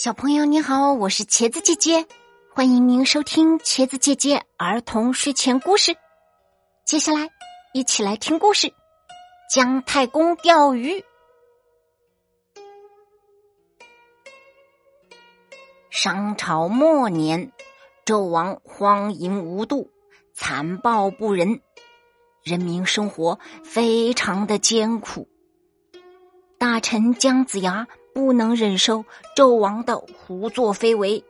小朋友你好，我是茄子姐姐，欢迎您收听茄子姐姐儿童睡前故事。接下来，一起来听故事：姜太公钓鱼。商朝末年，纣王荒淫无度，残暴不仁，人民生活非常的艰苦。大臣姜子牙不能忍受纣王的胡作非为，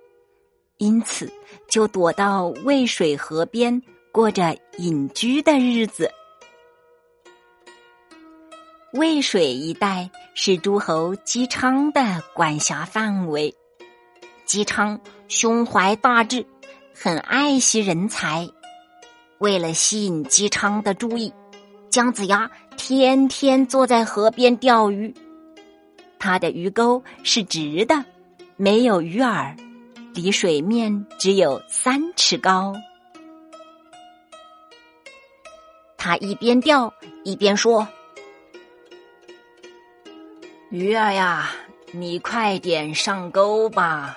因此就躲到渭水河边过着隐居的日子。渭水一带是诸侯姬昌的管辖范围，姬昌胸怀大志，很爱惜人才。为了吸引姬昌的注意，姜子牙。天天坐在河边钓鱼，他的鱼钩是直的，没有鱼饵，离水面只有三尺高。他一边钓一边说：“鱼儿呀，你快点上钩吧。”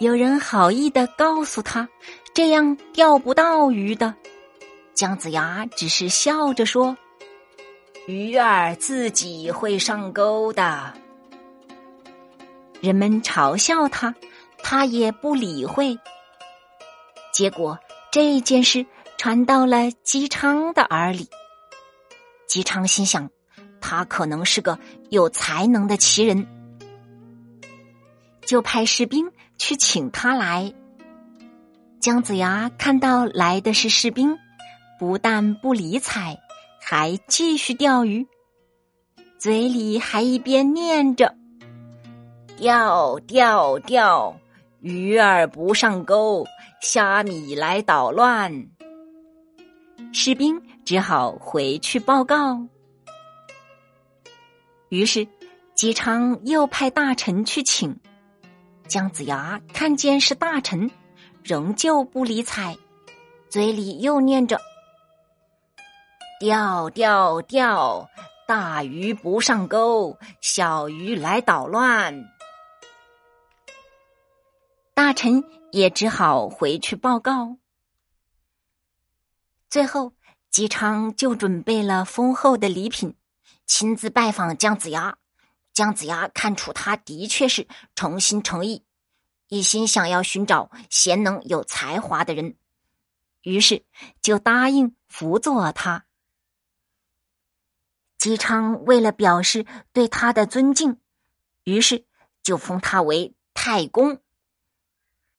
有人好意的告诉他：“这样钓不到鱼的。”姜子牙只是笑着说：“鱼儿自己会上钩的。”人们嘲笑他，他也不理会。结果这件事传到了姬昌的耳里。姬昌心想，他可能是个有才能的奇人，就派士兵去请他来。姜子牙看到来的是士兵。不但不理睬，还继续钓鱼，嘴里还一边念着：“钓钓钓，鱼儿不上钩，虾米来捣乱。”士兵只好回去报告。于是，姬昌又派大臣去请姜子牙，看见是大臣，仍旧不理睬，嘴里又念着。钓钓钓，大鱼不上钩，小鱼来捣乱。大臣也只好回去报告。最后，姬昌就准备了丰厚的礼品，亲自拜访姜子牙。姜子牙看出他的确是诚心诚意，一心想要寻找贤能有才华的人，于是就答应辅佐他。姬昌为了表示对他的尊敬，于是就封他为太公。